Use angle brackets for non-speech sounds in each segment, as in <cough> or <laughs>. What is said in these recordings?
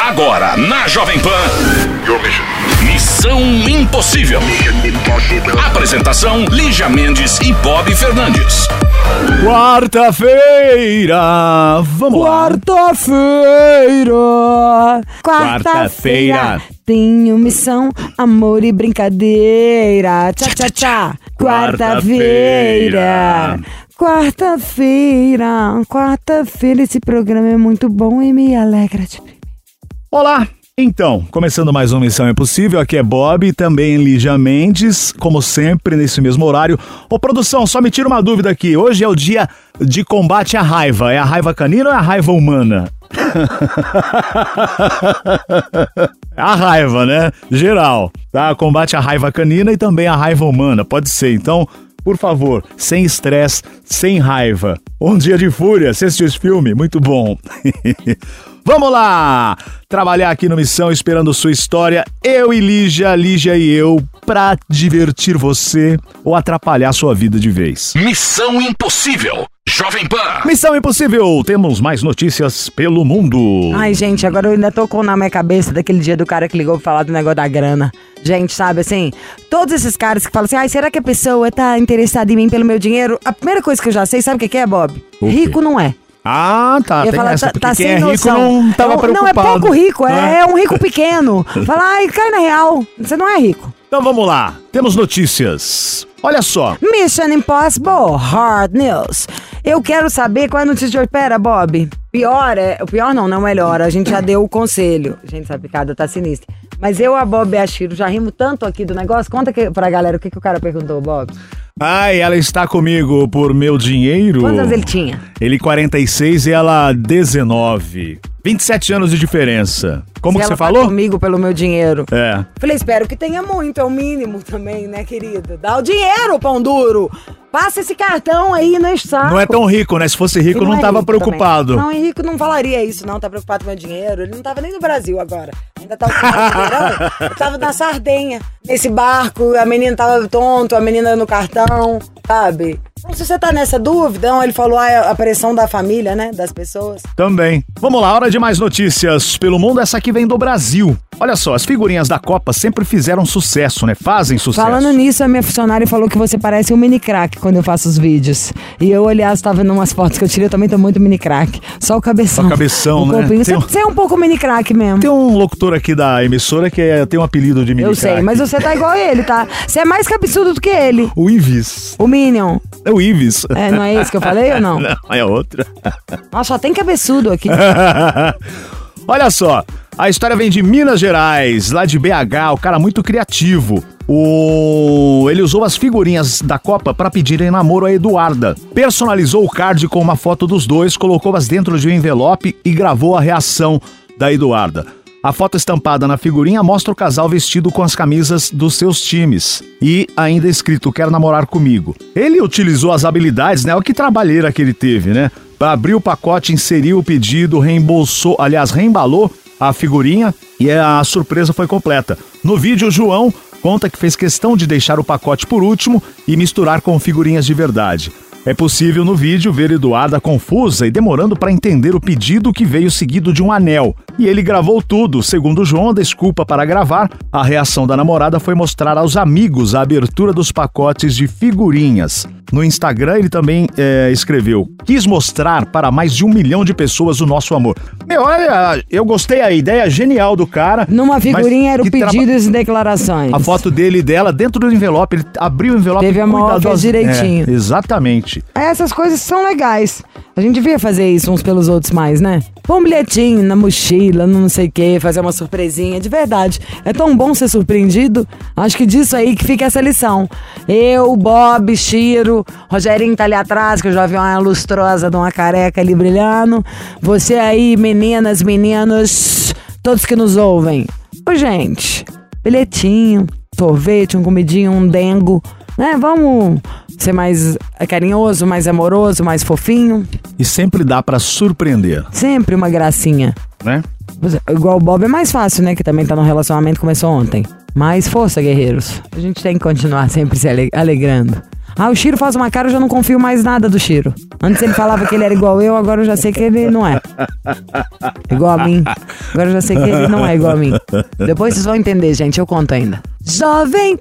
Agora na Jovem Pan. Missão Impossível. Apresentação: Lígia Mendes e Bob Fernandes. Quarta-feira, vamos lá. Quarta-feira, Quarta-feira. quarta-feira, tenho missão, amor e brincadeira. Tchá, tchá, tchá. Quarta-feira, quarta-feira, quarta-feira. Esse programa é muito bom e me alegra de Olá! Então, começando mais uma Missão Impossível, aqui é Bob e também Lígia Mendes, como sempre, nesse mesmo horário. Ô, produção, só me tira uma dúvida aqui. Hoje é o dia de combate à raiva. É a raiva canina ou é a raiva humana? <laughs> a raiva, né? Geral, tá? Combate à raiva canina e também à raiva humana, pode ser. Então, por favor, sem estresse, sem raiva. Um dia de fúria, você assistiu esse filme? Muito bom. <laughs> Vamos lá! Trabalhar aqui no Missão esperando sua história, eu e Lígia, Lígia e eu, pra divertir você ou atrapalhar sua vida de vez. Missão Impossível. Jovem Pan. Missão Impossível, temos mais notícias pelo mundo. Ai, gente, agora eu ainda tô com na minha cabeça daquele dia do cara que ligou pra falar do negócio da grana. Gente, sabe assim? Todos esses caras que falam assim, ai, será que a pessoa tá interessada em mim pelo meu dinheiro? A primeira coisa que eu já sei, sabe o que que é, Bob? Rico não é. Ah, tá. Eu ia tem falar, essa, tá, tá quem sem é rico noção. não tava é, um- não, é preocupado. pouco rico, é, né? é um rico pequeno. Fala, ai, cai na real. Você não é rico. Então vamos lá, temos notícias. Olha só, Mission Impossible Hard News. Eu quero saber qual é a notícia de hoje. Pera, Bob. Pior é. O pior não, não é melhor. A gente já <coughs> deu o conselho. Gente, essa picada tá sinistra. Mas eu, a Bob e a Chiro já rimos tanto aqui do negócio. Conta que, pra galera o que, que o cara perguntou, Bob. Ai, ela está comigo por meu dinheiro. Quantos anos ele tinha? Ele 46 e ela 19. 27 anos de diferença. Como Se que você tá falou? comigo pelo meu dinheiro. É. Falei, espero que tenha muito, é o mínimo também, né, querido? Dá o dinheiro, pão duro. Passa esse cartão aí no saco. Não é tão rico, né? Se fosse rico, Ele não é tava rico preocupado. também. Não, Henrique não falaria isso, não. Tá preocupado com meu dinheiro. Ele não tava nem no Brasil agora. Ainda tava no verão. Eu tava na Sardenha, nesse barco. A menina tava tonto, a menina no cartão, sabe? Se você tá nessa dúvida, não, ele falou ah, a pressão da família, né? Das pessoas. Também. Vamos lá, hora de mais notícias pelo mundo. Essa aqui vem do Brasil. Olha só, as figurinhas da Copa sempre fizeram sucesso, né? Fazem sucesso. Falando nisso, a minha funcionária falou que você parece um mini crack quando eu faço os vídeos. E eu, aliás, tava vendo umas fotos que eu tirei, eu também tô muito mini crack. Só o cabeção. Só o cabeção, o né? corpinho. Você, um- você é um pouco mini crack mesmo. Tem um locutor aqui da emissora que é- tem um apelido de mini Eu sei, crack. mas você tá igual ele, tá? Você é mais cabeçudo do que ele. O Ives. O Minion. É o Ives. É, não é esse que eu falei ou não? <laughs> Não, é outra. Nossa, só tem cabeçudo aqui. <laughs> Olha só, a história vem de Minas Gerais, lá de BH, o cara muito criativo. O... Ele usou as figurinhas da Copa para pedirem namoro a Eduarda. Personalizou o card com uma foto dos dois, colocou-as dentro de um envelope e gravou a reação da Eduarda. A foto estampada na figurinha mostra o casal vestido com as camisas dos seus times e ainda escrito quero namorar comigo. Ele utilizou as habilidades, né? Olha que trabalheira que ele teve, né? Abriu o pacote, inseriu o pedido, reembolsou, aliás, reembalou a figurinha e a surpresa foi completa. No vídeo, o João conta que fez questão de deixar o pacote por último e misturar com figurinhas de verdade. É possível no vídeo ver Eduarda confusa e demorando para entender o pedido que veio seguido de um anel. E ele gravou tudo. Segundo João, a desculpa para gravar, a reação da namorada foi mostrar aos amigos a abertura dos pacotes de figurinhas. No Instagram, ele também é, escreveu: Quis mostrar para mais de um milhão de pessoas o nosso amor. Meu, olha, eu gostei a ideia genial do cara. Numa figurinha era o que traba- pedidos e declarações. a foto dele e dela dentro do envelope. Ele abriu o envelope Teve a fez cuidadosa- direitinho. É, exatamente. Gente. Essas coisas são legais. A gente devia fazer isso uns pelos outros mais, né? Pôr um bilhetinho na mochila, não sei o quê, fazer uma surpresinha. De verdade. É tão bom ser surpreendido. Acho que disso aí que fica essa lição. Eu, Bob, Chiro, Rogerinho tá ali atrás, que eu já vi uma lustrosa de uma careca ali brilhando. Você aí, meninas, meninos, todos que nos ouvem. Ô, gente, bilhetinho, sorvete, um comidinho, um dengo. Né? Vamos ser mais carinhoso, mais amoroso, mais fofinho. E sempre dá pra surpreender, Sempre uma gracinha. né? Igual o Bob é mais fácil, né? Que também tá no relacionamento começou ontem. Mais força, guerreiros. A gente tem que continuar sempre se ale- alegrando. Ah, o Chiro faz uma cara, eu já não confio mais nada do Chiro. Antes ele falava que ele era igual eu, agora eu já sei que ele não é. Igual a mim. Agora eu já sei que ele não é igual a mim. Depois vocês vão entender, gente, eu conto ainda. Jovem.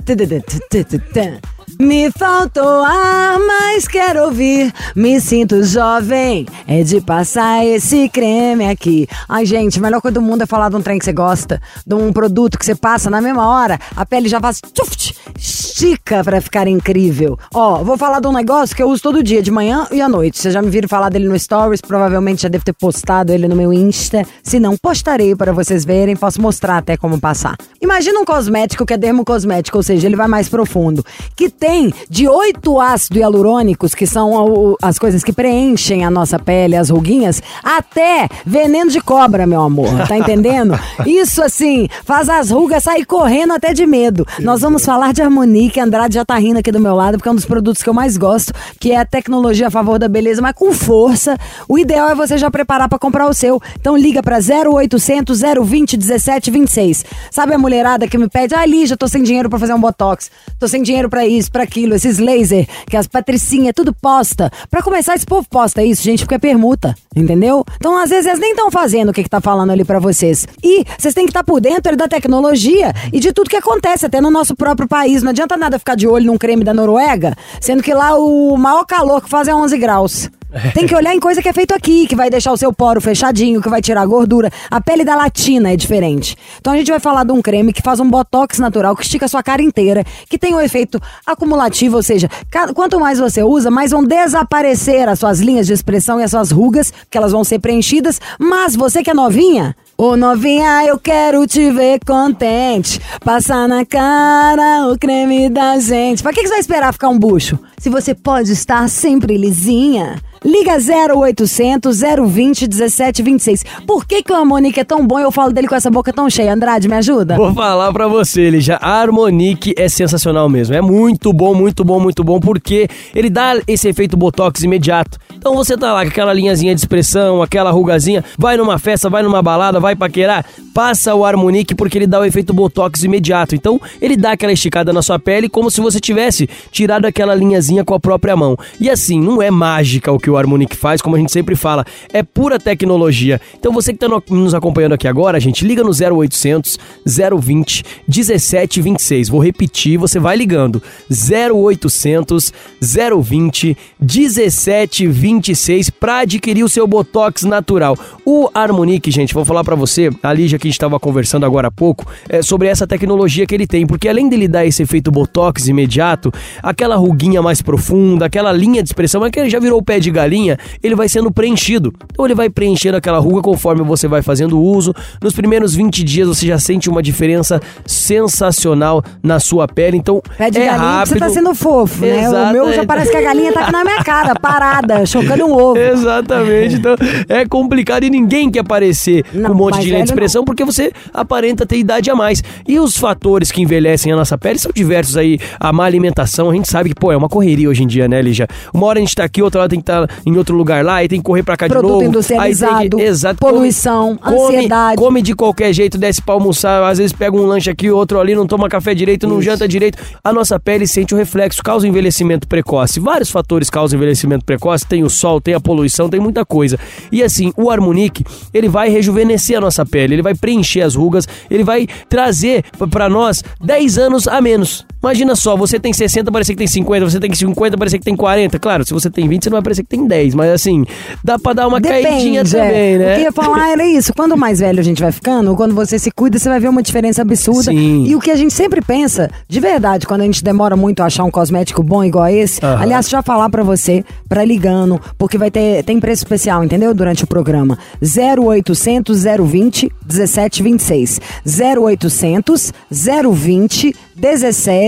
Me faltou ar, mas quero ouvir. Me sinto jovem, é de passar esse creme aqui. Ai, gente, a melhor coisa do mundo é falar de um trem que você gosta, de um produto que você passa na mesma hora, a pele já faz tchuft, estica pra ficar incrível. Ó, vou falar de um negócio que eu uso todo dia, de manhã e à noite. Vocês já me viram falar dele no Stories, provavelmente já devo ter postado ele no meu Insta. Se não, postarei para vocês verem, posso mostrar até como passar. Imagina um cosmético que é dermocosmético, ou seja, ele vai mais profundo, que tem de oito ácidos hialurônicos, que são as coisas que preenchem a nossa pele, as ruguinhas, até veneno de cobra, meu amor. Tá <laughs> entendendo? Isso assim, faz as rugas sair correndo até de medo. Nós vamos falar de Harmonique, Andrade já tá rindo aqui do meu lado, porque é um dos produtos que eu mais gosto, que é a tecnologia a favor da beleza, mas com força. O ideal é você já preparar pra comprar o seu. Então liga pra 0800 020 1726. Sabe a mulherada que me pede, ah, Lígia, tô sem dinheiro pra fazer um botox, tô sem dinheiro pra isso, pra aquilo, esses laser, que as patricinhas tudo posta. Pra começar, esse povo posta isso, gente, porque é permuta, entendeu? Então, às vezes, eles nem estão fazendo o que, que tá falando ali pra vocês. E vocês têm que estar por dentro da tecnologia e de tudo que acontece, até no nosso próprio país. Não adianta nada ficar de olho num creme da Noruega, sendo que lá o maior calor que faz é 11 graus. <laughs> Tem que olhar em coisa que é feito aqui, que vai deixar o seu poro fechadinho, que vai tirar a gordura. A pele da latina é diferente. Então a gente vai falar de um creme que faz um botox natural, que estica a sua cara inteira, que tem um efeito acumulativo, ou seja, quanto mais você usa, mais vão desaparecer as suas linhas de expressão e as suas rugas, que elas vão ser preenchidas. Mas você que é novinha, Ô novinha, eu quero te ver contente. Passar na cara o creme da gente. Pra que que você vai esperar ficar um bucho? Se você pode estar sempre lisinha. Liga 0800 020 1726. Por que, que o Harmonique é tão bom e eu falo dele com essa boca tão cheia? Andrade, me ajuda? Vou falar pra você, Lígia. A Harmonique é sensacional mesmo. É muito bom, muito bom, muito bom, porque ele dá esse efeito botox imediato. Então você tá lá com aquela linhazinha de expressão, aquela rugazinha, vai numa festa, vai numa balada, vai paquerar, passa o Harmonique porque ele dá o efeito botox imediato. Então ele dá aquela esticada na sua pele como se você tivesse tirado aquela linhazinha com a própria mão. E assim, não é mágica o que o Harmonique faz, como a gente sempre fala, é pura tecnologia. Então você que tá no- nos acompanhando aqui agora, gente, liga no 0800 020 1726. Vou repetir, você vai ligando. 0800 020 1726 para adquirir o seu botox natural. O Harmonique, gente, vou falar para você, a Lígia que a gente estava conversando agora há pouco, é, sobre essa tecnologia que ele tem, porque além dele dar esse efeito botox imediato, aquela ruguinha mais profunda, aquela linha de expressão, é que ele já virou o pé de galinha, ele vai sendo preenchido. Então ele vai preenchendo aquela ruga conforme você vai fazendo o uso. Nos primeiros 20 dias você já sente uma diferença sensacional na sua pele. Então Pé de é galinha que rápido. você tá sendo fofo, né? Exato, o meu já parece que a galinha tá aqui na minha cara, <laughs> parada, chocando um ovo. Exatamente. Então é complicado e ninguém quer aparecer Não, com um monte de linha de expressão porque você aparenta ter idade a mais. E os fatores que envelhecem a nossa pele são diversos aí. A má alimentação, a gente sabe que, pô, é uma correria hoje em dia, né, Lígia? Uma hora a gente tá aqui, outra hora tem que estar em outro lugar lá, aí tem que correr pra cá Produto de novo. industrializado, aí tem que, exato, poluição, come, ansiedade. Come de qualquer jeito, desce pra almoçar, às vezes pega um lanche aqui, outro ali, não toma café direito, não janta direito. A nossa pele sente o reflexo, causa envelhecimento precoce. Vários fatores causam envelhecimento precoce, tem o sol, tem a poluição, tem muita coisa. E assim, o Harmonique, ele vai rejuvenescer a nossa pele, ele vai preencher as rugas, ele vai trazer p- pra nós 10 anos a menos. Imagina só, você tem 60, parecer que tem 50, você tem 50, parecer que tem 40. Claro, se você tem 20, você não vai parecer que tem 10, mas assim, dá pra dar uma caidinha Depende, é. também, O que eu né? ia falar era isso. Quando mais velho a gente vai ficando, quando você se cuida, você vai ver uma diferença absurda. Sim. E o que a gente sempre pensa, de verdade, quando a gente demora muito a achar um cosmético bom igual a esse, Aham. aliás, já falar pra você, pra ligando, porque vai ter tem preço especial, entendeu? Durante o programa. 0800 020 1726. 0800 020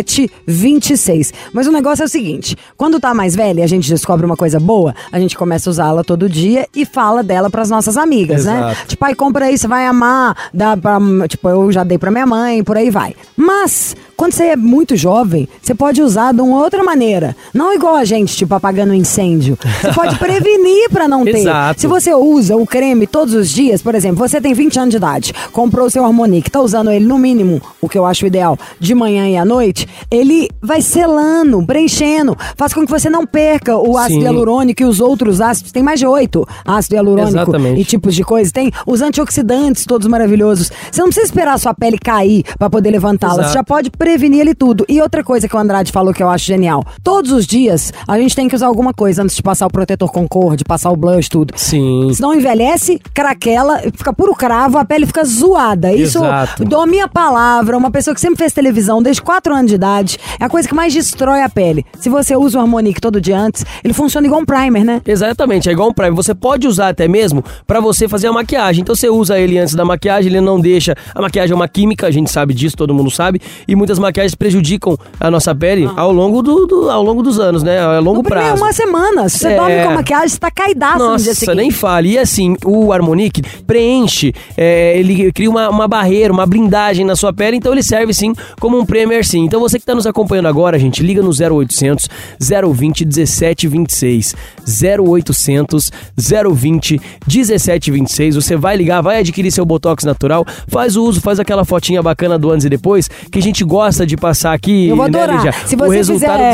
1726. Mas o negócio é o seguinte: quando tá mais velha a gente descobre uma coisa boa, a gente começa a usá-la todo dia e fala dela pras nossas amigas, né? Exato. Tipo, ai, compra aí, você vai amar. Dá pra, tipo, eu já dei pra minha mãe, por aí vai. Mas, quando você é muito jovem, você pode usar de uma outra maneira. Não igual a gente, tipo, apagando um incêndio. Você pode <laughs> prevenir pra não ter. Exato. Se você usa o creme todos os dias, por exemplo, você tem 20 anos de idade, comprou o seu Harmonique, tá usando ele no mínimo, o que eu acho ideal, de manhã e à noite, ele vai selando, preenchendo, faz com que você não perca o ácido Sim. hialurônico e os outros ácidos. Tem mais de oito ácido hialurônico Exatamente. e tipos de coisa. Tem os antioxidantes todos maravilhosos. Você não precisa esperar a sua pele cair pra poder levantá-la. Você já pode prevenir ele tudo. E outra coisa que o Andrade falou que eu acho genial. Todos os dias a gente tem que usar alguma coisa antes de passar o protetor Concorde, passar o blush, tudo. Sim. Senão envelhece, craquela, fica puro cravo, a pele fica zoada. Isso, Exato. dou a minha palavra, uma pessoa que sempre fez televisão desde 4 anos de idade, é a coisa que mais destrói a pele. Se você usa o Harmonique todo dia antes, ele funciona igual um primer, né? Exatamente, é igual um Prime. Você pode usar até mesmo pra você fazer a maquiagem. Então você usa ele antes da maquiagem, ele não deixa. A maquiagem é uma química, a gente sabe disso, todo mundo sabe. E muitas maquiagens prejudicam a nossa pele ao longo, do, do- ao longo dos anos, né? A longo No primeiro prazo. uma semana. Se você É. dorme com a maquiagem, você tá caidaço no dia Nossa, seguinte. nem fale. E assim, o Harmonique preenche, é, ele cria uma, uma barreira, uma blindagem na sua pele, então ele serve sim como um Premier sim. Então você que está nos acompanhando agora, gente, liga no 0800 020 1726. 0800 020 1726. Você vai ligar, vai adquirir seu Botox natural, faz o uso, faz aquela fotinha bacana do antes e depois, que a gente gosta de passar aqui, Eu vou né, adorar. Lígia? Se você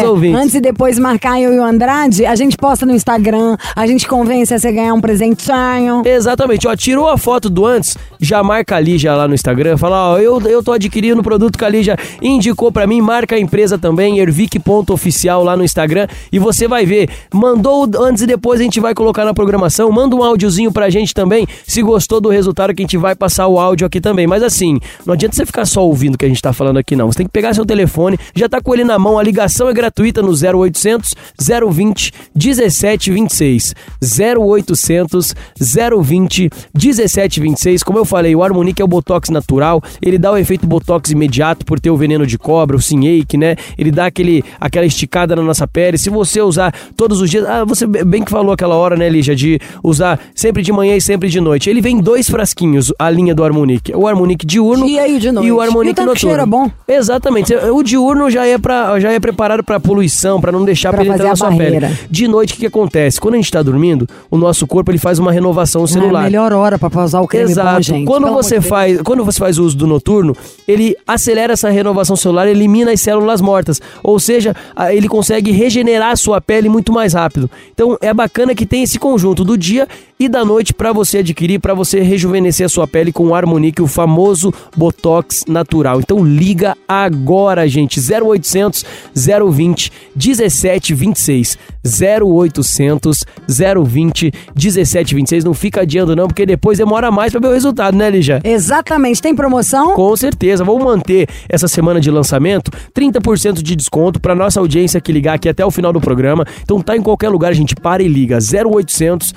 ouvintes. antes e depois marcar eu e o Andrade, a gente posta no Instagram, a gente convence a você ganhar um presentinho. Exatamente, ó, tirou a foto do antes, já marca a Lígia lá no Instagram, fala, ó, eu, eu tô adquirindo o produto que a Lígia indicou pra mim, marca a empresa também, ervic.oficial lá no Instagram, e você vai ver, mandou antes e depois a gente vai colocar na programação, manda um áudiozinho pra gente também, se gostou do resultado que a gente vai passar o áudio aqui também, mas assim, não adianta você ficar só ouvindo o que a gente tá falando aqui não, tem que pegar seu telefone, já tá com ele na mão, a ligação é gratuita no 0800 020 1726, 0800 020 1726, como eu falei, o Harmonique é o Botox natural, ele dá o efeito Botox imediato por ter o veneno de cobra, o Sinhake, né? Ele dá aquele, aquela esticada na nossa pele. Se você usar todos os dias, ah, você bem que falou aquela hora, né, Lígia, de usar sempre de manhã e sempre de noite. Ele vem em dois frasquinhos, a linha do Harmonique. O Harmonique diurno e de noite. e o E Harmonique o tanto que noturno. cheiro é bom. Exatamente. O diurno já é para já é preparado para poluição, para não deixar Pra penetrar fazer na a sua barreira. pele. De noite o que, que acontece? Quando a gente tá dormindo, o nosso corpo ele faz uma renovação É celular. a melhor hora pra usar o creme Exato. bom, gente. quando Pelo você de Deus. faz, quando você faz o uso do noturno, ele acelera essa renovação celular, elimina as células mortas, ou seja, ele consegue regenerar a sua pele muito mais rápido. Então é bacana que tem esse conjunto do dia e da noite para você adquirir, para você rejuvenescer a sua pele com o Harmonique, o famoso Botox natural. Então liga agora, gente, 0800 020 1726. 0800 020 1726. Não fica adiando não, porque depois demora mais para ver o resultado, né, Lígia? Exatamente. Tem promoção? Com certeza, vamos manter essa semana de lançamento 30% de desconto para nossa audiência que ligar aqui até o final do programa. Então tá em qualquer lugar, a gente para e liga 0800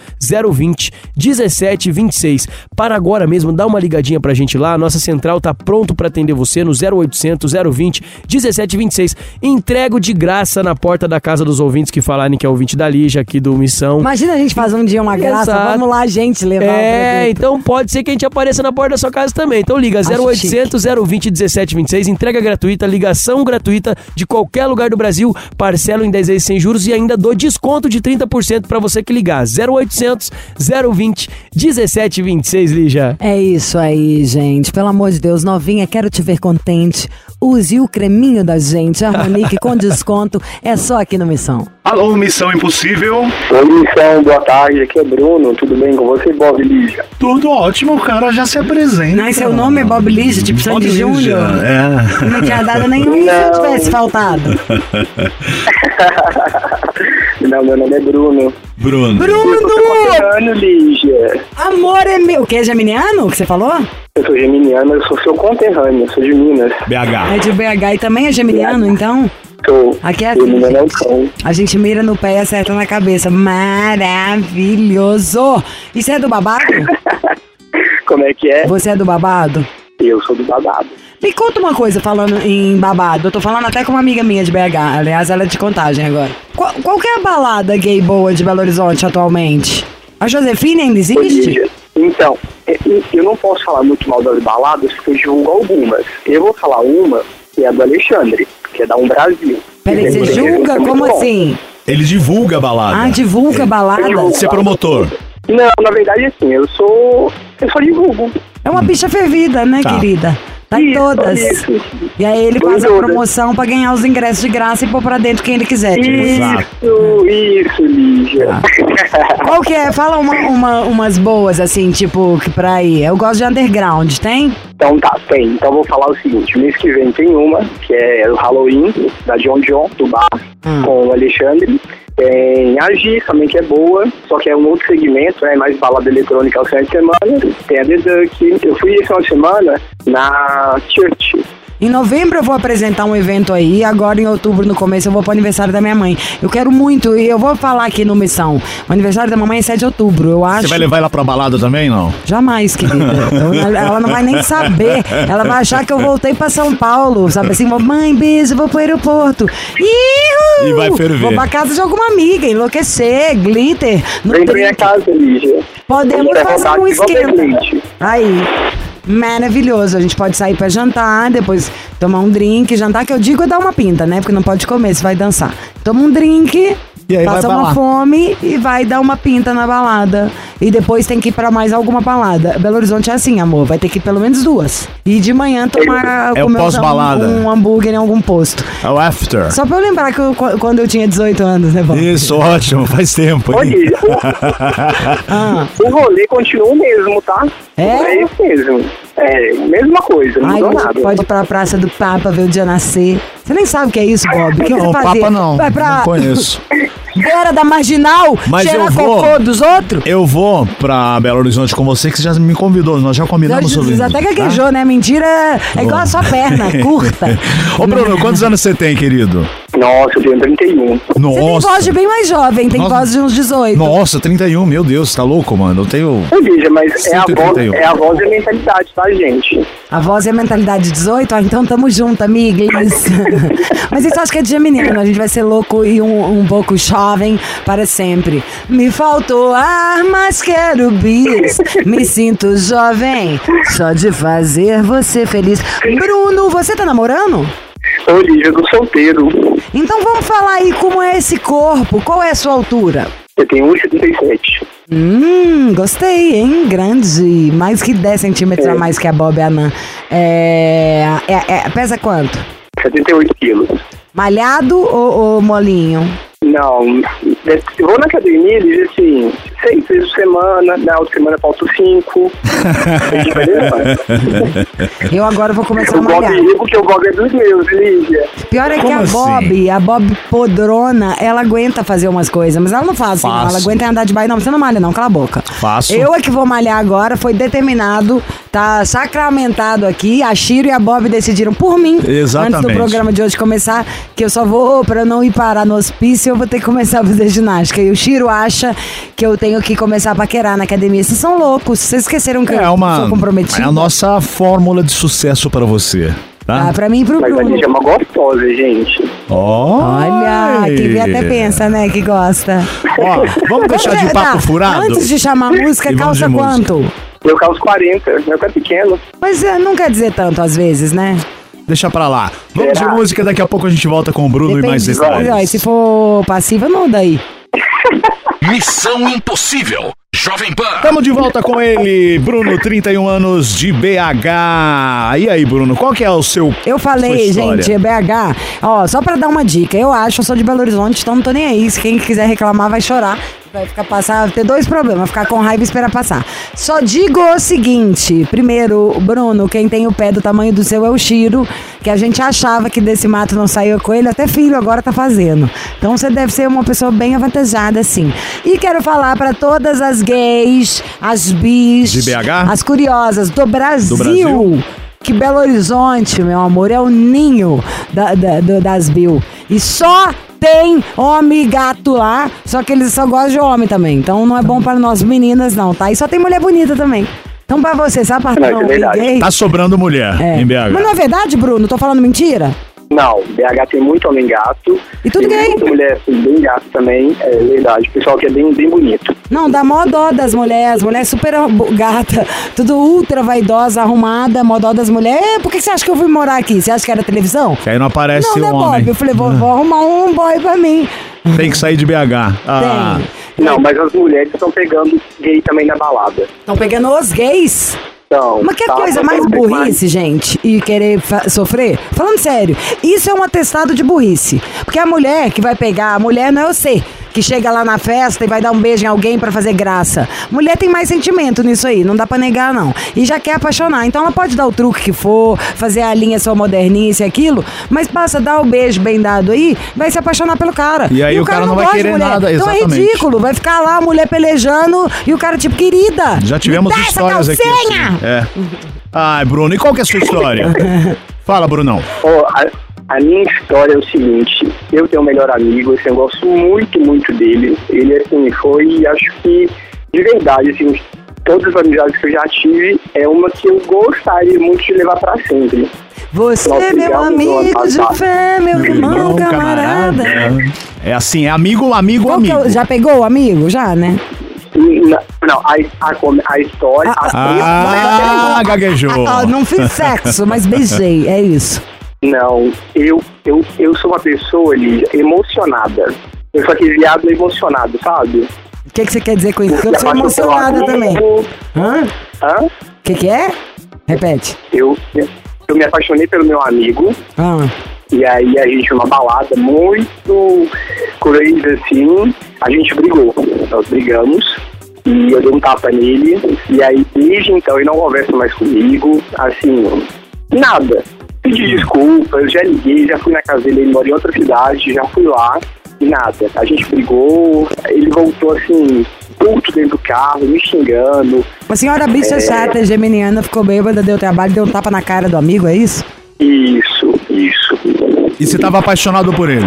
020 1726. Para agora mesmo, dá uma ligadinha pra gente lá. A nossa central tá pronto para atender você no 0800 020 1726. Entrego de graça na porta da casa dos ouvintes que falarem que é ouvinte da Lígia aqui do Missão. Imagina a gente fazer um dia uma graça. Exato. Vamos lá, gente, levar É, então pode ser que a gente apareça na porta da sua casa também. Então liga Acho 0800 020 1726, entrega gratuita, ligação gratuita de qualquer lugar do Brasil, parcelo em 10 vezes sem juros e ainda dou desconto de 30% para você que ligar. 0800 020 1726. Lígia. É isso aí, gente. Pelo amor de Deus, novinha, quero te ver contente. Use o creminho da gente, Harmonique com <laughs> desconto. É só aqui no Missão. Alô, Missão Impossível. Oi, Missão, boa tarde. Aqui é Bruno. Tudo bem com você, Bob Lígia? Tudo ótimo, o cara já se apresenta. Não, seu nome é Bob Lígia, tipo Bob Sandy Júnior. É. Não tinha dado nenhum <laughs> se eu tivesse faltado. <laughs> Não, meu nome é Bruno. Bruno. Bruno! Lígia. Amor é meu. O que? É geminiano que você falou? Eu sou geminiano, eu sou seu conterrâneo, sou de Minas. BH. É de BH e também é geminiano, então? Sou. Aqui é assim, gente. cão. A gente mira no pé e acerta na cabeça. Maravilhoso! Isso é do babado? <laughs> Como é que é? Você é do babado? Eu sou do babado. Me conta uma coisa falando em babado. Eu tô falando até com uma amiga minha de BH. Aliás, ela é de contagem agora. Qual, qual que é a balada gay boa de Belo Horizonte atualmente? A Josefine ainda existe? Lígia. Então, é, eu não posso falar muito mal das baladas, porque eu divulgo algumas. Eu vou falar uma, que é a do Alexandre, que é da Um Brasil. Peraí, você é julga? Como bom. assim? Ele divulga a balada. Ah, divulga balada? Você é promotor. Não, na verdade, assim, eu sou. Eu só divulgo. É uma bicha fervida, né, Tá. querida? Tá em Isso, todas. isso. E aí ele faz a promoção pra ganhar os ingressos de graça e pôr pra dentro quem ele quiser. tipo. Isso, isso, Lígia. Qual que é? Fala uma, uma- umas boas, assim, tipo, que pra ir. Eu gosto de underground, tem? Então tá, tem. Então vou falar o seguinte, mês que vem tem uma, que é o Halloween, da John John, do bar, Hum. com o Alexandre. Tem a Giz também, que é boa, só que é um outro segmento, né? Mais balada eletrônica ao final de semana. Tem a The Duck. Eu fui esse final de semana na Church. Em novembro eu vou apresentar um evento aí, agora em outubro, no começo, eu vou pro aniversário da minha mãe. Eu quero muito, e eu vou falar aqui no Missão. O aniversário da mamãe é 7 de outubro, eu acho. Você vai levar ela pra balada também, não? Jamais, querida. Eu- ela não vai nem saber. Ela vai achar que eu voltei pra São Paulo, sabe assim? Mãe, beijo, vou pro aeroporto. Ihu! E vai ferver. Vou pra casa de alguma amiga, enlouquecer, glitter. Vem pra minha casa, Lígia. Podemos fazer um. Berlinde. Aí. Maravilhoso. A gente pode sair pra jantar, depois tomar um drink. Jantar que eu digo é dar uma pinta, né? Porque não pode comer, você vai dançar. Toma um drink. E aí passa vai uma fome e vai dar uma pinta na balada. E depois tem que ir pra mais alguma balada. Belo Horizonte é assim, amor. Vai ter que ir pelo menos duas. E de manhã tomar É comer um- um hambúrguer em algum posto. É o after. Só pra eu lembrar que eu- quando eu tinha 18 anos, né, Bob? Isso, ótimo, faz tempo. Lígia, <laughs> Ah, o, o rolê continua o mesmo, tá? É? É isso mesmo. É, mesma coisa, não Ai, mudou nada. pode ir pra Praça do Papa ver o dia nascer. Você nem sabe o que é isso, Bob. O que Não, você fazer? Papa não. Vai pra Não conheço. beira da marginal, Mas eu vou. cocô dos outros? Eu vou pra Belo Horizonte com você, que você já me convidou. Nós já combinamos sobre Você isso. até tá? gaguejou, né? Mentira é igual a sua perna, <laughs> curta. Ô, Bruno, quantos anos você tem, querido? Nossa, eu tenho 31. Você tem Nossa. voz de bem mais jovem, tem Nossa. voz de uns 18. Nossa, 31, meu Deus, tá louco, mano? Eu tenho. Ô, Lígia, mas é a, voz, 131. é a voz e a mentalidade, tá, gente? A voz é a mentalidade de 18? Ah, então tamo junto, amigas. <laughs> Mas isso eu acho que é de menino. A gente vai ser louco e um, um pouco jovem para sempre. Me faltou ar, mas quero bis. Me sinto jovem só de fazer você feliz. Bruno, você tá namorando? Eu tô solteiro. Então vamos falar aí como é esse corpo. Qual é a sua altura? Eu tenho 1,77. Hum, gostei, hein? Grande. Mais que 10 centímetros a mais que a Bob Anã. É, é, é, pesa quanto? 78 quilos. Malhado ou, ou molinho? Não, eu vou na academia, Lígia, assim, seis vezes por semana, na outra semana falta cinco. A levando. Eu agora vou começar a O Bob malhar. rico, porque o Bob é dos meus, Lígia. Pior é que Como a assim? Bob, a Bob podrona, ela aguenta fazer umas coisas, mas ela não faz assim, não. Ela aguenta andar de bike. Não, você não malha, não, cala a boca. Faço. Eu é que vou malhar agora, foi determinado, tá sacramentado aqui. A Shiro e a Bob decidiram por mim, Exatamente. antes do programa de hoje começar, que eu só vou, pra não ir parar no hospício, eu vou ter que começar a fazer ginástica. E o Shiro acha que eu tenho que começar a paquerar na academia. Vocês são loucos, vocês esqueceram que É eu uma. sou comprometida? É a nossa fórmula de sucesso pra você. Tá? Ah, pra mim e pro Mas a Bruno. Lígia é uma gostosa, gente. Olha, quem vê até pensa, né, que gosta. Ó, vamos deixar de papo Tá, furado? Antes de chamar a música, E calça de música. quanto? Eu calço 40, meu pé é pequeno. Mas é, não quer dizer tanto às vezes, né? Deixa pra lá. Vamos Será? de música, daqui a pouco a gente volta com o Bruno e mais Depende. detalhes. Se for passiva, não daí. Missão Impossível. Jovem Pan. Estamos de volta com ele, Bruno, 31 anos de BH. E aí, Bruno, qual que é o seu Eu falei, gente, BH, ó, só pra dar uma dica, eu acho, eu sou de Belo Horizonte, então não tô nem aí. Se quem quiser reclamar vai chorar. Vai ficar passar, vai ter dois problemas, ficar com raiva e esperar passar. Só digo o seguinte: primeiro, Bruno, quem tem o pé do tamanho do seu é o Chiro, que a gente achava que desse mato não saiu coelho, até filho agora tá fazendo. Então você deve ser uma pessoa bem avantajada, assim. E quero falar pra todas as gays, as bis, De BH? as curiosas do Brasil. Brasil? Que Belo Horizonte, meu amor, é o ninho da- da- do- das Bill. E só tem homem e gato lá, só que eles só gostam de homem também. Então não é bom para nós meninas, não, tá? E só tem mulher bonita também. Então pra você, sabe, Não, patrão, isso é gay? Tá sobrando mulher É. em BH. Mas não é verdade, Bruno? Tô falando mentira? Não, BH tem muito homem gato. E tudo tem gay. muita mulher assim, bem gato também, é verdade. O pessoal que é bem, bem bonito. Não, dá mó dó das mulheres, as mulheres super <laughs> gata, tudo ultra vaidosa, arrumada, mó dó das mulheres. É, por que você acha que eu fui morar aqui? Você acha que era televisão? Que aí não aparece não, o não é homem. Bob. Eu falei, vou, vou arrumar um boy pra mim. <laughs> Tem que sair de BH. Ah, Tem. Não, mas as mulheres estão pegando gay também na balada. Estão pegando os gays. Então, Mas que tá, coisa mais burrice, gente, e querer sofrer? Falando sério, isso é um atestado de burrice. Porque a mulher que vai pegar, a mulher não é você, que chega lá na festa e vai dar um beijo em alguém pra fazer graça. Mulher tem mais sentimento nisso aí, não dá pra negar, não. E já quer apaixonar. Então ela pode dar o truque que for, fazer a linha sua modernice e aquilo, mas passa dar o beijo bem dado aí, vai se apaixonar pelo cara. E aí o cara não vai gosta de querer mulher. nada, Então é exatamente. ridículo, vai ficar lá a mulher pelejando e o cara tipo, querida, já tivemos me dá essa histórias aqui. calcinha! assim. É. Ai, Bruno, e qual que é a sua história? <laughs> Fala, Brunão. Ó, a, a minha história é o seguinte, eu tenho um melhor amigo, assim, eu gosto muito, muito dele. Ele, assim, foi, acho que, de verdade, assim, todas as amizades que eu já tive, é uma que eu gostaria muito de levar pra sempre. Você é meu amigo de fé, meu irmão, camarada. É assim, é amigo, amigo, Qual é amigo. já pegou o amigo? Já, né? Não, a, a, a história... a Ah, gaguejou. Ah, não fiz sexo, mas beijei, é isso. Não, eu, eu, eu sou uma pessoa ali emocionada. Eu sou aquele viado emocionado, sabe? O que, que você quer dizer com isso? Porque eu sou emocionada também. Hã? Hã? O que, que é? Repete. Eu, eu me apaixonei pelo meu amigo. Ah. E aí a gente numa balada muito crazy assim, a gente brigou. Nós brigamos. E eu dei um tapa nele. E aí desde então ele não conversa mais comigo. Assim, nada. Pedi desculpas, já liguei, já fui na casa dele, ele mora em outra cidade, já fui lá e nada. A gente brigou, ele voltou assim, puto dentro do carro, me xingando. A senhora bicha É. chata, geminiana, ficou bêbada, deu trabalho, deu um tapa na cara do amigo, é isso? Isso, isso. E você tava apaixonado por ele?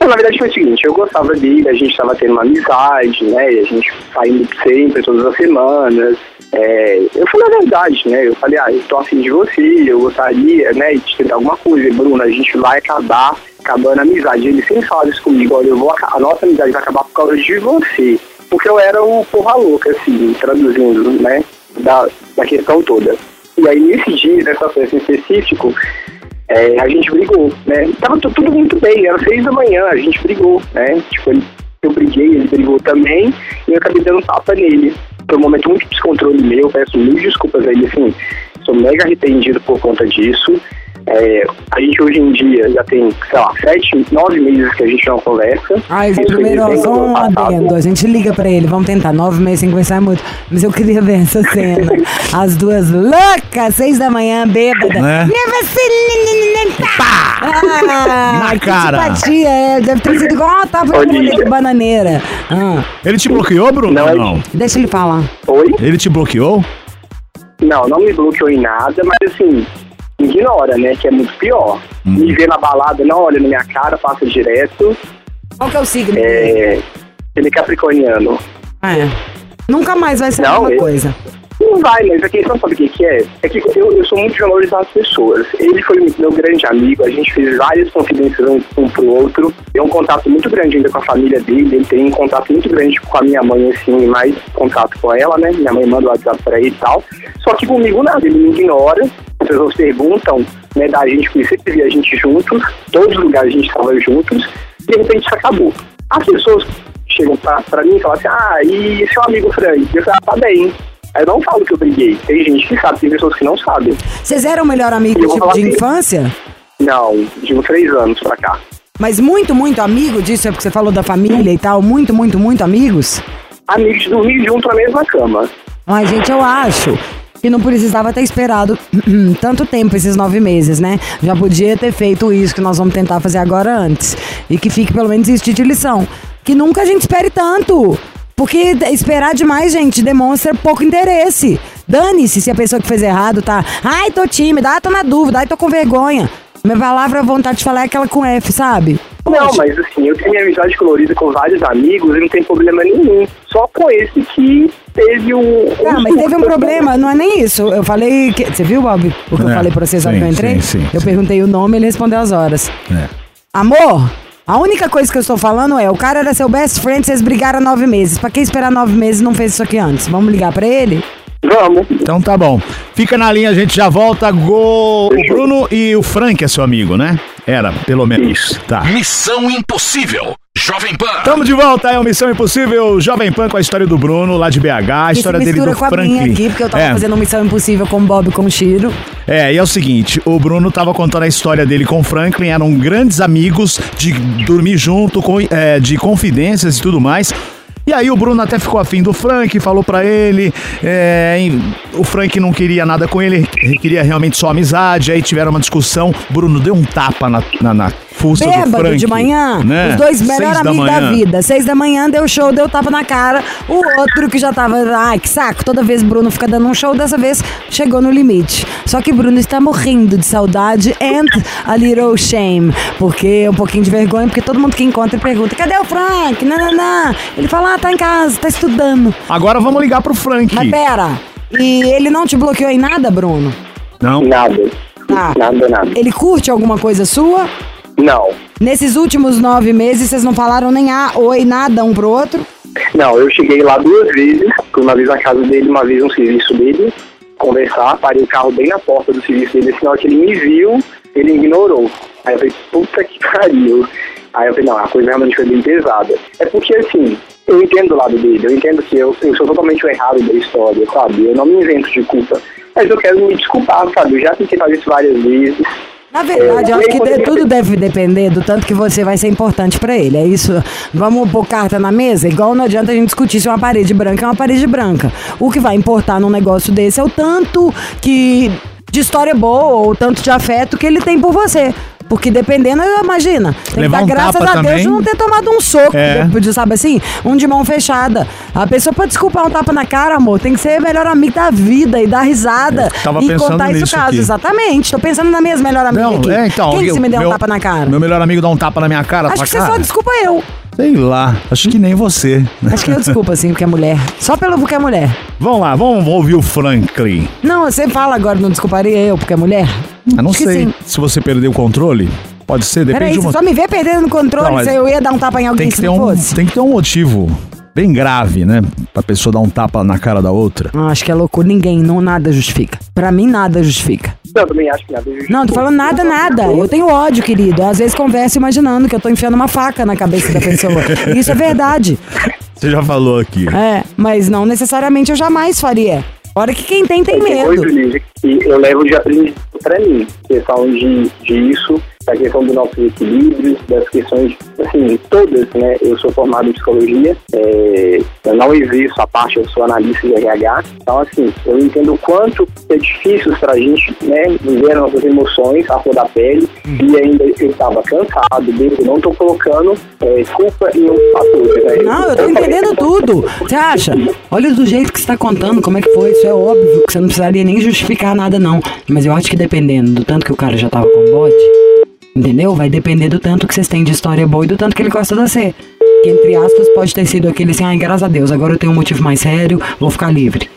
Na verdade foi o seguinte, eu gostava dele, a gente tava tendo uma amizade, né? E a gente saindo sempre, todas as semanas. É, eu falei a verdade, né? Eu falei, ah, eu tô afim de você, eu gostaria, né, de tentar alguma coisa. E, Bruno, a gente vai acabar acabando a amizade. Ele sempre fala isso comigo, olha, eu vou, a nossa amizade vai acabar por causa de você. Porque eu era o porra louca, assim, traduzindo, né? Da, da questão toda. E aí, nesse dia, nessa festa em específico, é, a gente brigou, né? Tava tu- tudo muito bem, era seis da manhã, a gente brigou, né? Tipo, eu briguei, ele brigou também, e eu acabei dando um tapa nele. Foi um momento muito descontrole meu, peço mil desculpas a ele, assim, sou mega arrependido por conta disso. É, a gente hoje em dia já tem, sei lá, sete, nove meses que a gente não conversa. Ai, Isso primeiro, ó, só um adendo. A gente liga pra ele, vamos tentar. Nove meses sem conversar muito. Mas eu queria ver essa cena. <laughs> As duas loucas, seis da manhã, bêbada. Né? Esse... Ah, Na cara. simpatia, é. Deve ter sido igual uma tapa de bananeira. Ah, Ele te bloqueou, Bruno? Não, Não. deixa ele falar. Oi? Ele te bloqueou? Não, não me bloqueou em nada, mas assim, ignora, né? Que é muito pior. Me vê na balada, não olha na minha cara, passa direto. Qual que é o signo? É, ele é capricorniano. Ah, é. Nunca mais vai ser a Não, mesma ele- coisa. Não vai, mas a questão sabe o que, que é? É que eu, eu sou muito de valorizar as pessoas. Ele foi meu grande amigo, a gente fez várias confidências um, um pro outro. Tem um contato muito grande ainda com a família dele, ele tem um contato muito grande com a minha mãe, assim, mais contato com ela, né? Minha mãe manda o WhatsApp pra ele e tal. Só que comigo nada, ele me ignora. As pessoas perguntam, né, da gente, porque sempre via a gente juntos, todos os lugares a gente estava juntos, e de repente isso acabou. As pessoas chegam pra, pra mim e falam assim, ah, e seu amigo Frank? Eu falo, ah, tá bem. Aí eu não falo que eu briguei. Tem gente que sabe, tem pessoas que não sabem. Vocês eram o melhor amigo tipo, de assim. infância? Não, de uns três anos pra cá. Mas muito, muito amigo disso, é porque você falou da família e tal. Muito, muito, muito amigos? Amigos de dormir junto na mesma cama. Ai, gente, eu acho que não precisava ter esperado <clears throat> tanto tempo, esses nove meses, né? Já podia ter feito isso que nós vamos tentar fazer agora antes. E que fique pelo menos isso de lição. Que nunca a gente espere tanto. Porque esperar demais, gente, demonstra pouco interesse. Dane-se se a pessoa que fez errado tá. Ai, tô tímida, ai, tô na dúvida, ai, tô com vergonha. Minha palavra, vontade de falar é aquela com F, sabe? Não, mas assim, eu tenho minha amizade colorida com vários amigos e não tem problema nenhum. Só com esse que teve um. um Não, mas teve um <laughs> problema, não é nem isso. Eu falei. Que, você viu, Bob? O que eu É, falei pra vocês na hora que eu entrei? sim, sim, eu sim. perguntei o nome ele respondeu as horas. É. Amor, a única coisa que eu estou falando é: o cara era seu best friend, vocês brigaram há nove meses. Pra que esperar nove meses e não fez isso aqui antes? Vamos ligar pra ele? Vamos. Então tá bom. Fica na linha, a gente já volta. Gol. O Bruno e o Frank é seu amigo, né? Era, pelo menos. Tá. Missão Impossível. Jovem Pan. Tamo de volta, é o Missão Impossível Jovem Pan com a história do Bruno, lá de BH, a Que história se dele do com a Franklin. minha aqui, porque eu tava é, fazendo Missão Impossível com o Bob e com o Chiro. É, e é o seguinte, o Bruno tava contando a história dele com o Franklin, eram grandes amigos de dormir junto, com, é, de confidências e tudo mais. E aí o Bruno até ficou afim do Frank, falou pra ele, é, o Frank não queria nada com ele, ele queria realmente só amizade, aí tiveram uma discussão, Bruno deu um tapa na, na, na fuça do Bêbado Frank. de manhã, né? os dois melhores da amigos da, manhã. vida. Seis da manhã deu show, deu tapa na cara. O outro que já tava, ai que saco, toda vez Bruno fica dando um show, dessa vez chegou no limite. Só que Bruno está morrendo de saudade and a little shame. Porque um pouquinho de vergonha, porque todo mundo que encontra pergunta: cadê o Frank? Não, não, não. Ele fala: ah, tá em casa, tá estudando. Agora vamos ligar pro Frank. Mas pera, e ele não te bloqueou em nada, Bruno? Não? Nada. Tá. Nada, nada. Ele curte alguma coisa sua? Não. Nesses últimos nove meses, vocês não falaram nem ah, oi, nada um pro outro? Não, eu cheguei lá duas vezes, uma vez na casa dele, uma vez no serviço dele, conversar, parei o carro bem na porta do serviço dele, assim, na hora que ele me viu, ele ignorou. Aí eu falei, puta que <laughs> pariu. Aí eu falei, não, a coisa realmente foi bem pesada. É porque, assim, eu entendo o lado dele, eu entendo que eu, eu sou totalmente o errado da história, sabe? Eu não me invento de culpa. Mas eu quero me desculpar, sabe? Eu já tentei fazer isso várias vezes. Na verdade, eu acho que de- tudo deve depender do tanto que você vai ser importante pra ele. É isso. Vamos pôr carta na mesa? Igual não adianta a gente discutir se uma parede branca é uma parede branca. O que vai importar num negócio desse é o tanto que de história boa ou o tanto de afeto que ele tem por você. Porque dependendo, imagina, tem Levar que um dar graças tapa a Deus também. de não ter tomado um soco, É. de- sabe assim? Um de mão fechada. A pessoa pode desculpar um tapa na cara, amor. Tem que ser melhor amigo da vida e dar risada. Eu tava e pensando contar isso nisso caso. aqui. Exatamente. Tô pensando na minha melhor amiga Não, aqui. é, então. Quem que eu- se me deu meu- um tapa na cara? Meu melhor amigo dá um tapa na minha cara, Acho que você cara. só desculpa eu. Sei lá, acho que nem você. Acho que eu desculpa, assim, porque é mulher. Só pelo porque é mulher. Vamos lá, vamos ouvir o Franklin. Não, você fala agora, não desculparia eu porque é mulher? Eu não que sei se você perdeu o controle. Pode ser, depende Peraí, de você uma... só me vê perdendo o controle, Não, se eu ia dar um tapa em alguém tem que ter não um, fosse. tem que ter um motivo bem grave, né? Pra pessoa dar um tapa na cara da outra. Ah, Acho que é loucura. Ninguém, não, nada justifica. Pra mim, nada justifica. Não, eu também acho que nada. Não, tô falando nada, nada. Eu tenho ódio, querido. Às vezes converso imaginando que eu tô enfiando uma faca na cabeça da pessoa. <laughs> Isso é verdade. Você já falou aqui. É, mas não necessariamente eu jamais faria. Fora que quem tem, tem medo. Que eu levo de aprendizado pra mim. Questão de, de isso, da questão dos nossos equilíbrios, das questões, assim, todas, né? Eu sou formado em psicologia, é, eu não exerço a parte, eu sou analista de RH. Então, assim, eu entendo o quanto é difícil pra gente, né? Viver as nossas emoções, a flor da pele, e ainda eu estava cansado, eu não tô colocando é, culpa em outros fatores, né? Não, eu tô entendendo tudo. Você acha? Olha do jeito que você tá contando, como é que foi. Isso é óbvio que você não precisaria nem justificar nada, não. Mas eu acho que dependendo do tanto que o cara já tava com bode, entendeu? Vai depender do tanto que vocês têm de história boa e do tanto que ele gosta de você. Que, entre aspas, pode ter sido aquele assim, ai, graças a Deus, agora eu tenho um motivo mais sério, vou ficar livre.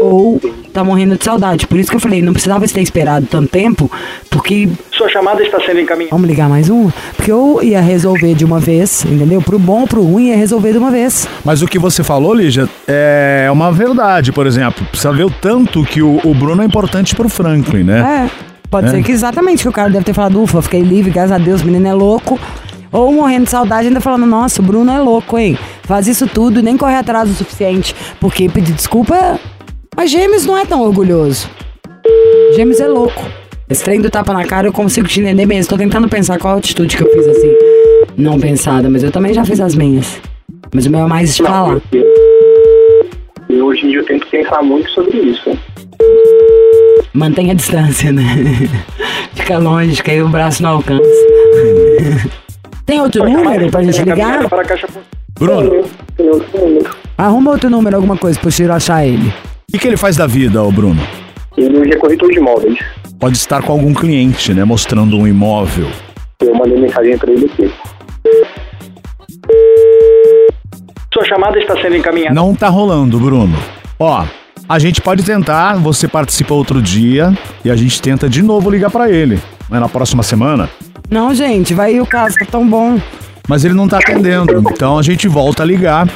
Ou tá morrendo de saudade. Por isso que eu falei, não precisava ter esperado tanto tempo, porque Sua chamada está sendo encaminhada. Vamos ligar mais um? Porque eu ia resolver de uma vez, entendeu? Pro bom ou pro ruim, ia resolver de uma vez. Mas o que você falou, Lígia, é uma verdade, por exemplo. Precisa ver o tanto que o, o Bruno é importante pro Franklin, né? É. Pode É. ser que exatamente que o cara deve ter falado, ufa, fiquei livre, graças a Deus, o menino é louco. Ou morrendo de saudade, ainda falando, nossa, o Bruno é louco, hein? Faz isso tudo e nem corre atrás o suficiente. Porque pedir desculpa. Mas Gêmeos não é tão orgulhoso. Gêmeos é louco. Esse trem do tapa na cara eu consigo te entender mesmo. Tô tentando pensar qual a atitude que eu fiz assim. Não pensada, mas eu também já fiz as minhas. Mas o meu é mais de falar. E hoje em dia eu tento pensar muito sobre isso. Mantenha a distância, né? <laughs> Fica longe, que aí o braço não alcança. Tem outro número pra gente ligar? Para a caixa Bruno. Arruma outro número, alguma coisa pro Ciro achar ele. o que, que ele faz da vida, ô Bruno? Ele é corretor de imóveis. Pode estar com algum cliente, né? Mostrando um imóvel. Eu mandei mensagem para ele aqui. Sua chamada está sendo encaminhada. Não tá rolando, Bruno. Ó, a gente pode tentar, você participa outro dia e a gente tenta de novo ligar pra ele. Mas na próxima semana. Não, gente, vai aí o caso, tá tão bom. Mas ele não tá atendendo. Então a gente volta a ligar.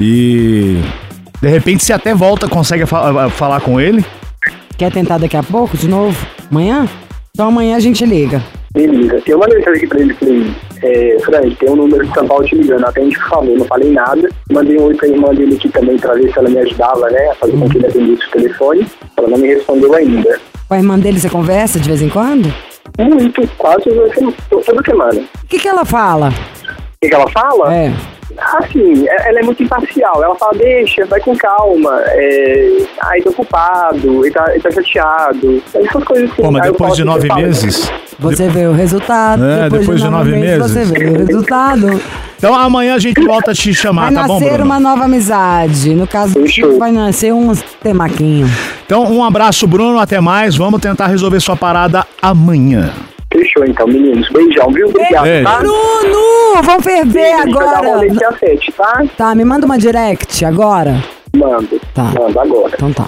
E. De repente, se até volta, consegue fa- falar com ele. Quer tentar daqui a pouco, de novo? Amanhã? Então amanhã a gente liga. Beleza. Eu mandei mensagem aqui pra ele, falei, é, Frank, tem um número de São Paulo te ligando, atende por favor, não falei nada. Mandei um oi pra irmã dele aqui também pra ver se ela me ajudava, né, a fazer com que ele atendesse o telefone. Ela não me respondeu ainda. Com a irmã dele você conversa de vez em quando? Muito, quase toda semana. O que, que ela fala? O que, que ela fala? É. Assim, é- ela é muito imparcial. Ela fala, deixa, vai com calma. É... Ai, tô ocupado, ele tá, ele tá chateado. Essas coisas assim. Pô, mas depois de assim, nove falo, meses. Você vê o resultado. É, depois de nove meses. Você vê o resultado. Então amanhã a gente volta a te chamar, Vai tá bom, nascer Bruno? uma nova amizade. No caso vai nascer um temaquinho. Então, um abraço, Bruno. Até mais. Vamos tentar resolver sua parada amanhã. Fechou então, meninos. Beijão, viu? Obrigado, Beijo. tá? Bruno, vamos ferver dar agora. 7, tá? Tá, me manda uma direct agora. Mando. Tá. Mando agora. Então tá.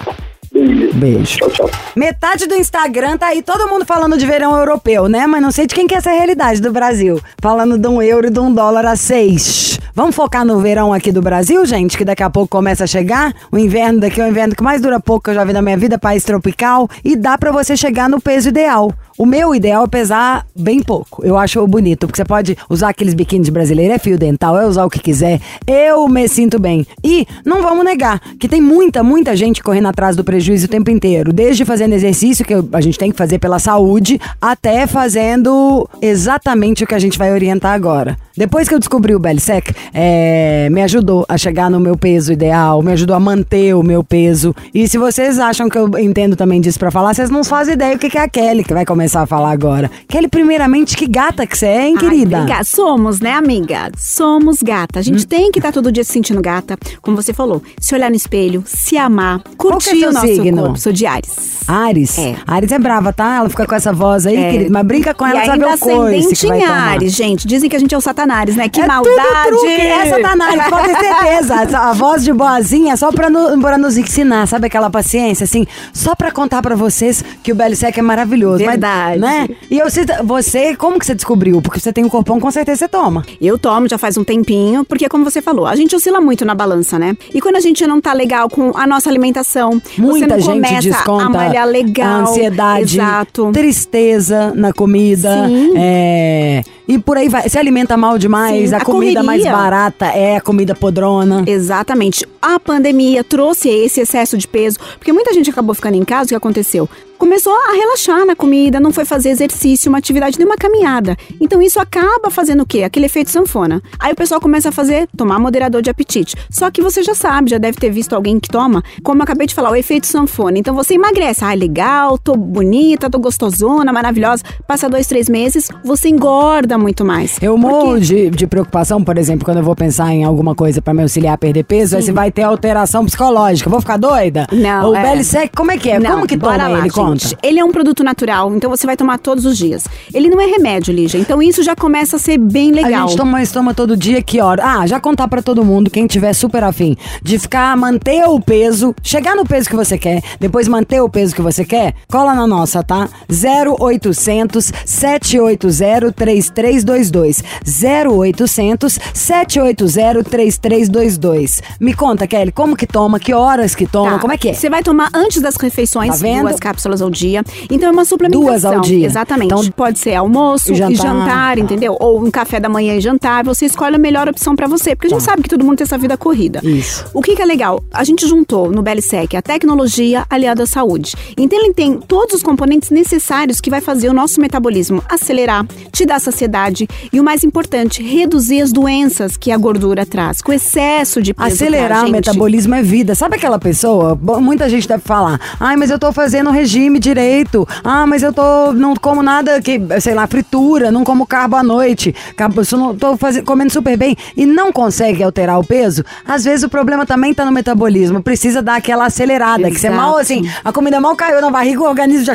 Beijo. Beijo. Tchau, tchau. Metade do Instagram tá aí todo mundo falando de verão europeu, né? Mas não sei de quem que é essa realidade do Brasil. Falando de um euro e de um dólar a seis. Vamos focar no verão aqui do Brasil, gente? Que daqui a pouco começa a chegar. O inverno daqui é o inverno que mais dura pouco que eu já vi na minha vida, país tropical. E dá pra você chegar no peso ideal. O meu ideal é pesar bem pouco. Eu acho bonito, porque você pode usar aqueles biquínis brasileiros, é fio dental, é usar o que quiser. Eu me sinto bem. E não vamos negar que tem muita, muita gente correndo atrás do prejuízo o tempo inteiro. Desde fazendo exercício, que a gente tem que fazer pela saúde, até fazendo exatamente o que a gente vai orientar agora. Depois que eu descobri o Belisec, é, me ajudou a chegar no meu peso ideal, me ajudou a manter o meu peso. E se vocês acham que eu entendo também disso pra falar, vocês não fazem ideia o que é a Kelly que vai começar a falar agora. Kelly, primeiramente, que gata que você é, hein, querida? Ai. Somos, né, amiga? Somos gata. A gente Hum. tem que estar todo dia se sentindo gata, como você falou. Se olhar no espelho, se amar, Qual é curtir seu o nosso signo? corpo. Sou de Ares. Ares. É. Ares é brava, tá? Ela fica com essa voz aí, É. querida. Mas brinca com ela, e sabe ainda o coice que vai tomar. Ares, gente. Dizem que a gente é o Satanás, né? Que é maldade. Truque. É Satanás, pode ter certeza. Essa- <laughs> A voz de boazinha só pra, no- pra nos ensinar, sabe aquela paciência, assim? Só pra contar pra vocês que o Belisec é maravilhoso. mas, Verdade. né? E eu, você, como que você descobriu? Porque você tem um corpão, com certeza você toma. Eu tomo já faz um tempinho, porque como você falou, a gente oscila muito na balança, né? E quando a gente não tá legal com a nossa alimentação, você Muita não gente desconta a malhar legal. a ansiedade, Exato. tristeza na comida. Sim. é, e por aí vai. Se alimenta mal demais, Sim, a, a comida mais correria. barata é a comida podrona. Exatamente. A pandemia trouxe esse excesso de peso, porque muita gente acabou ficando em casa, o que aconteceu? Começou a relaxar na comida, não foi fazer exercício, uma atividade, nem uma caminhada. Então isso acaba fazendo o quê? Aquele efeito sanfona. Aí o pessoal começa a fazer, tomar moderador de apetite. Só que você já sabe, já deve ter visto alguém que toma, como eu acabei de falar, o efeito sanfona. Então você emagrece, ah, legal, tô bonita, tô gostosona, maravilhosa. Passa dois, três meses, você engorda muito mais. Eu morro de, de preocupação, por exemplo, quando eu vou pensar em alguma coisa pra me auxiliar a perder peso, aí se vai ter alteração psicológica. Vou ficar doida? Não, O é. Belisec, como é que é? Não, como que toma lá, ele? gente. Ele é um produto natural, então você vai tomar todos os dias. Ele não é remédio, Lígia. Então isso já começa a ser bem legal. A gente toma, toma todo dia, que hora? Ah, já contar pra todo mundo, quem tiver super afim, de ficar, manter o peso, chegar no peso que você quer, depois manter o peso que você quer, cola na nossa, tá? 0800 780 3322. 0800 780 3322. Me conta, Kelly, como que toma, que horas que toma, Tá. como é que é? Você vai tomar antes das refeições, Tá vendo? duas cápsulas cápsulas ao dia. Então é uma suplementação. Duas ao dia. Exatamente. Então, pode ser almoço e e jantar. jantar, entendeu? Ou um café da manhã e jantar. Você escolhe a melhor opção pra você, porque a gente sabe que todo mundo tem essa vida corrida. Tá. Isso. O que, que é legal? A gente juntou no Belisec a tecnologia aliada à saúde. Então ele tem todos os componentes necessários que vai fazer o nosso metabolismo acelerar, te dar saciedade e o mais importante, reduzir as doenças que a gordura traz, com excesso de peso. Acelerar tá, o metabolismo é vida. Sabe aquela pessoa? Muita gente deve falar: ai, mas eu tô fazendo regime direito. Ah, mas eu tô. não como nada que, sei lá, fritura, não como carbo à noite. Carbo, não tô faze- comendo super bem e não consegue alterar o peso. Às vezes o problema também tá no metabolismo. Precisa dar aquela acelerada. Que você Exato. mal, assim, a comida mal caiu na barriga, o organismo já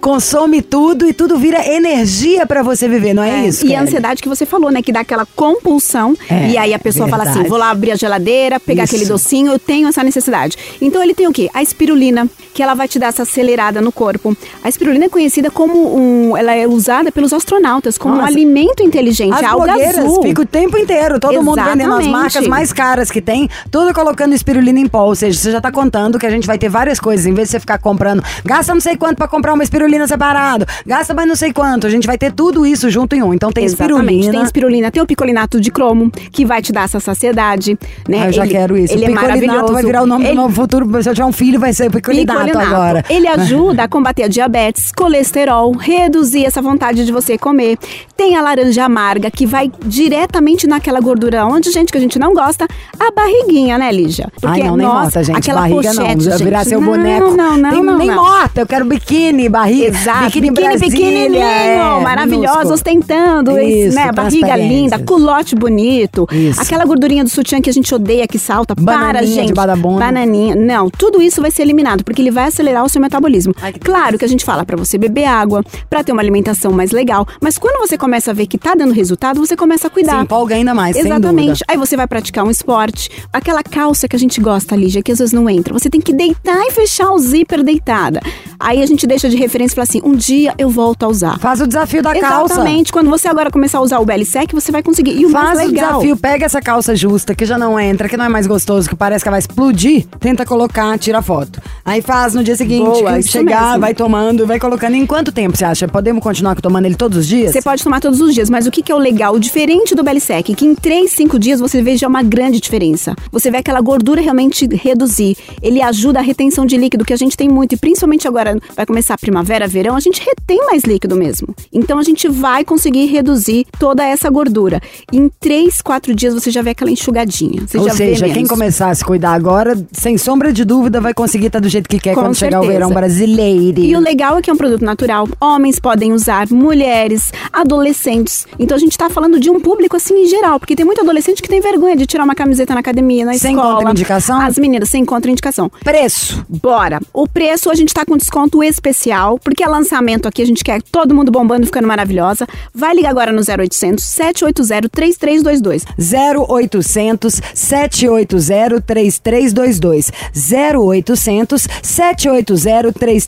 consome tudo e tudo vira energia pra você viver, não é, isso? E a Kelly? ansiedade que você falou, né? Que dá aquela compulsão. É, e aí a pessoa fala verdade. assim: vou lá abrir a geladeira, pegar Isso. aquele docinho, eu tenho essa necessidade. Então ele tem o quê? A espirulina, que ela vai te dar essa acelerada no corpo. A espirulina é conhecida como um. Ela é usada pelos astronautas como um Nossa. alimento inteligente. As é blogueiras azul. ficam o tempo inteiro, todo mundo vendendo as Exatamente. marcas mais caras que tem, tudo colocando espirulina em pó. Ou seja, você já tá contando que a gente vai ter várias coisas. Em vez de você ficar comprando, gasta não sei quanto pra comprar uma espirulina separado, gasta mais não sei quanto. A gente vai ter tudo isso junto em um. Então tem Exatamente. espirulina. Tem espirulina, tem o picolinato de cromo, que vai te dar essa saciedade, né? Ah, eu já Ele- quero isso. Ele é picolinato maravilhoso. vai virar o nome Ele- do meu futuro. Se eu tiver um filho, vai ser picolinato, Picolinato. agora. Ele <laughs> ajuda a combater a diabetes, colesterol, reduzir essa vontade de você comer. Tem a laranja amarga, que vai diretamente naquela gordura onde, gente, que a gente não gosta, a barriguinha, né, Lígia? Ai, não, nem nossa, morta, gente. aquela barriga pochete, não. gente. Virar seu não, boneco. Não, não, Tem- não. Nem não. morta. Eu quero biquíni, barriga. Exato, Biquíni, biquíni pequenininho, é, maravilhosa, minúsculo. ostentando, Isso, né? Barriga linda, culote bonito, Isso. aquela gordurinha do sutiã que a gente odeia que salta. Para, Bananinha gente. de badabunda. Bananinha. Não, tudo isso vai ser eliminado, porque ele vai acelerar o seu metabolismo. Claro que a gente fala pra você beber água, pra ter uma alimentação mais legal, mas quando você começa a ver que tá dando resultado, você começa a cuidar. Se empolga ainda mais, Exatamente. Aí você vai praticar um esporte. Aquela calça que a gente gosta, Lígia, que às vezes não entra. Você tem que deitar e fechar o zíper deitada. Aí a gente deixa de referência e fala assim: um dia eu volto a usar. Faz o desafio da calça. Exatamente. Quando você agora começar a usar o belly sec, você vai conseguir. E o Faz mais o legal. desafio, pega essa calça justa, que já não entra, que não é mais gostoso, que parece que vai explodir, tenta colocar, tira foto. Aí faz no dia seguinte, Boa, que chegar, mesmo. vai tomando, vai colocando. Em quanto tempo você acha? Podemos continuar tomando ele todos os dias? Você pode tomar todos os dias, mas o que, que é o legal? O diferente do belly sec, que em 3, 5 dias você vê já uma grande diferença. Você vê aquela gordura realmente reduzir. Ele ajuda a retenção de líquido, que a gente tem muito, e principalmente agora vai começar a primavera, verão, a gente retém mais líquido mesmo. Então a gente vai conseguir reduzir toda essa gordura. Em 3, 4 dias você já vê aquela enxugadinha. Você Ou já seja, quem começar a se cuidar agora, sem sombra de dúvida, vai conseguir estar do jeito que quer Com quando chegar o certeza. verão brasileiro. E o legal é que é um produto natural. Homens podem usar, mulheres, adolescentes. Então a gente tá falando de um público assim em geral, porque tem muito adolescente que tem vergonha de tirar uma camiseta na academia, na Sem escola. contraindicação? As meninas sem contraindicação. Preço. Bora. O preço a gente tá com desconto especial, porque é lançamento aqui, a gente quer todo mundo bombando, ficando maravilhosa. Vai ligar agora no 0800 780 3322. 0800 780 3322. 0800 780 3322.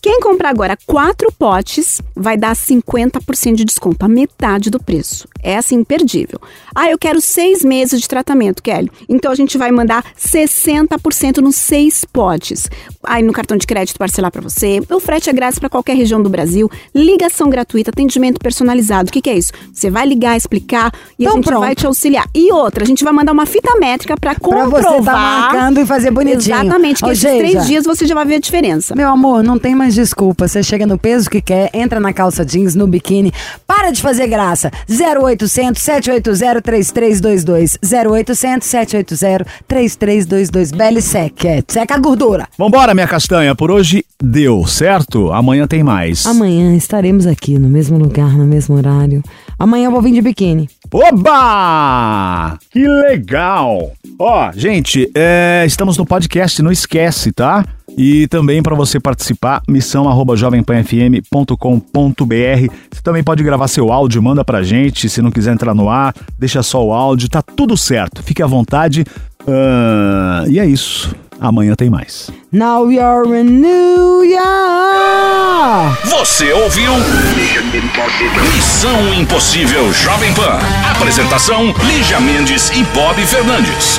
Quem comprar agora quatro potes vai dar 50% de desconto, a metade do preço. É assim, imperdível. Ah, eu quero seis meses de tratamento, Kelly. Então a gente vai mandar 60% nos seis potes. Aí no cartão de crédito parcelar para você. O frete é grátis para qualquer região do Brasil. Ligação gratuita, atendimento personalizado. O que, que é isso? Você vai ligar, explicar e a Então gente pronto. vai te auxiliar. E outra, a gente vai mandar uma fita métrica para Pra comprovar. você tá marcando e fazer bonitinho. Exatamente, que Ou esses seja, três dias você já vai ver a diferença. Meu amor, não tem mais desculpa. Você chega no peso que quer, entra na calça jeans, no biquíni. Para de fazer graça. 0800 780 3322. 0800 780 3322. Belly Sec. É, seca a gordura. Vambora, minha castanha. Por hoje deu, certo? Amanhã tem mais. Amanhã estaremos aqui no mesmo lugar, no mesmo horário. Amanhã eu vou vir de biquíni. Oba! Que legal! Ó, gente, é, estamos no podcast, não esquece, tá? E também para você participar, missão arroba jovempanfm.com.br. Você também pode gravar seu áudio, manda pra gente. Se não quiser entrar no ar, deixa só o áudio, tá tudo certo. Fique à vontade. Ah, e é isso. Amanhã tem mais. Now you're in New York! Você ouviu? Missão Impossível Jovem Pan. Apresentação: Lígia Mendes e Bob Fernandes.